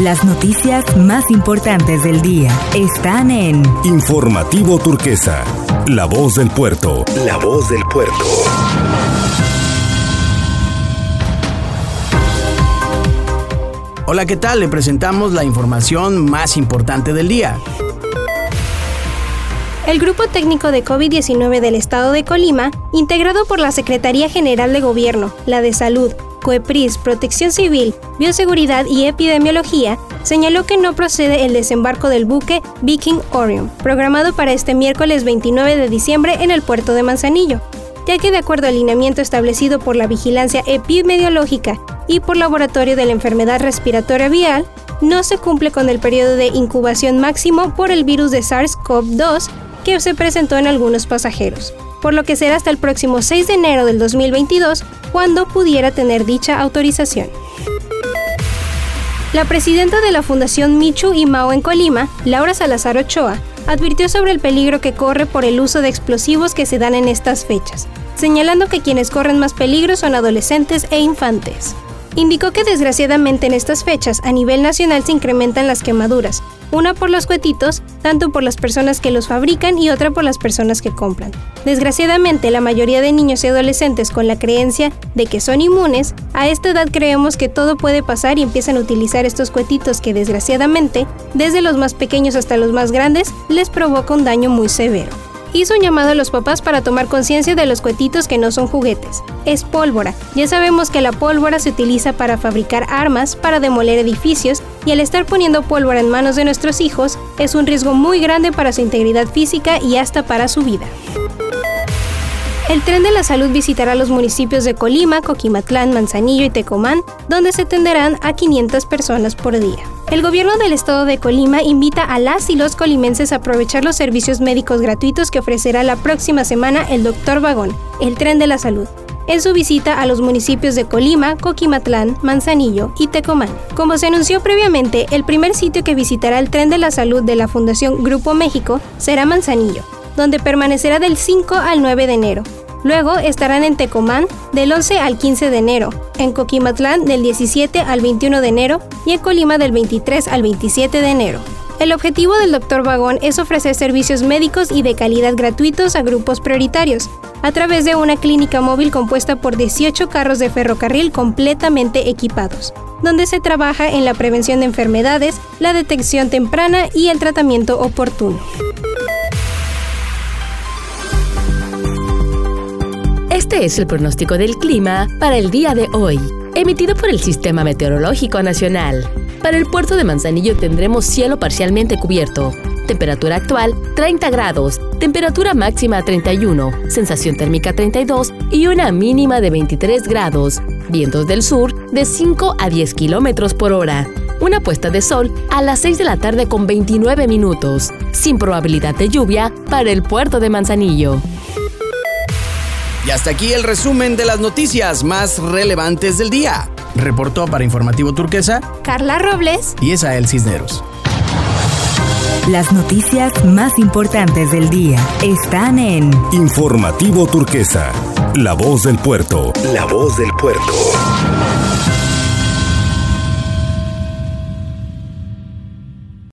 Las noticias más importantes del día están en Informativo Turquesa, La Voz del Puerto. La Voz del Puerto. Hola, ¿qué tal? Le presentamos la información más importante del día. El Grupo Técnico de COVID-19 del Estado de Colima, integrado por la Secretaría General de Gobierno, la de Salud, COEPRIS, Protección Civil, Bioseguridad y Epidemiología, señaló que no procede el desembarco del buque Viking Orion, programado para este miércoles 29 de diciembre en el puerto de Manzanillo, ya que de acuerdo al lineamiento establecido por la Vigilancia Epidemiológica y por Laboratorio de la Enfermedad Respiratoria Vial, no se cumple con el periodo de incubación máximo por el virus de SARS-CoV-2 que se presentó en algunos pasajeros, por lo que será hasta el próximo 6 de enero del 2022 cuando pudiera tener dicha autorización. La presidenta de la Fundación Michu y Mao en Colima, Laura Salazar Ochoa, advirtió sobre el peligro que corre por el uso de explosivos que se dan en estas fechas, señalando que quienes corren más peligro son adolescentes e infantes. Indicó que desgraciadamente en estas fechas a nivel nacional se incrementan las quemaduras, una por los cuetitos, tanto por las personas que los fabrican y otra por las personas que compran. Desgraciadamente, la mayoría de niños y adolescentes con la creencia de que son inmunes, a esta edad creemos que todo puede pasar y empiezan a utilizar estos cuetitos que desgraciadamente, desde los más pequeños hasta los más grandes, les provoca un daño muy severo hizo un llamado a los papás para tomar conciencia de los cuetitos que no son juguetes. Es pólvora. Ya sabemos que la pólvora se utiliza para fabricar armas, para demoler edificios, y al estar poniendo pólvora en manos de nuestros hijos es un riesgo muy grande para su integridad física y hasta para su vida. El tren de la salud visitará los municipios de Colima, Coquimatlán, Manzanillo y Tecomán, donde se atenderán a 500 personas por día. El gobierno del estado de Colima invita a las y los colimenses a aprovechar los servicios médicos gratuitos que ofrecerá la próxima semana el Doctor Vagón, el tren de la salud, en su visita a los municipios de Colima, Coquimatlán, Manzanillo y Tecomán. Como se anunció previamente, el primer sitio que visitará el tren de la salud de la Fundación Grupo México será Manzanillo, donde permanecerá del 5 al 9 de enero. Luego estarán en Tecomán del 11 al 15 de enero, en Coquimatlán del 17 al 21 de enero y en Colima del 23 al 27 de enero. El objetivo del Dr. Vagón es ofrecer servicios médicos y de calidad gratuitos a grupos prioritarios, a través de una clínica móvil compuesta por 18 carros de ferrocarril completamente equipados, donde se trabaja en la prevención de enfermedades, la detección temprana y el tratamiento oportuno. Este es el pronóstico del clima para el día de hoy, emitido por el Sistema Meteorológico Nacional. Para el puerto de Manzanillo tendremos cielo parcialmente cubierto. Temperatura actual 30 grados, temperatura máxima 31, sensación térmica 32 y una mínima de 23 grados. Vientos del sur de 5 a 10 kilómetros por hora. Una puesta de sol a las 6 de la tarde con 29 minutos, sin probabilidad de lluvia para el puerto de Manzanillo. Y hasta aquí el resumen de las noticias más relevantes del día. Reportó para Informativo Turquesa Carla Robles y Esael Cisneros. Las noticias más importantes del día están en Informativo Turquesa, La Voz del Puerto. La Voz del Puerto.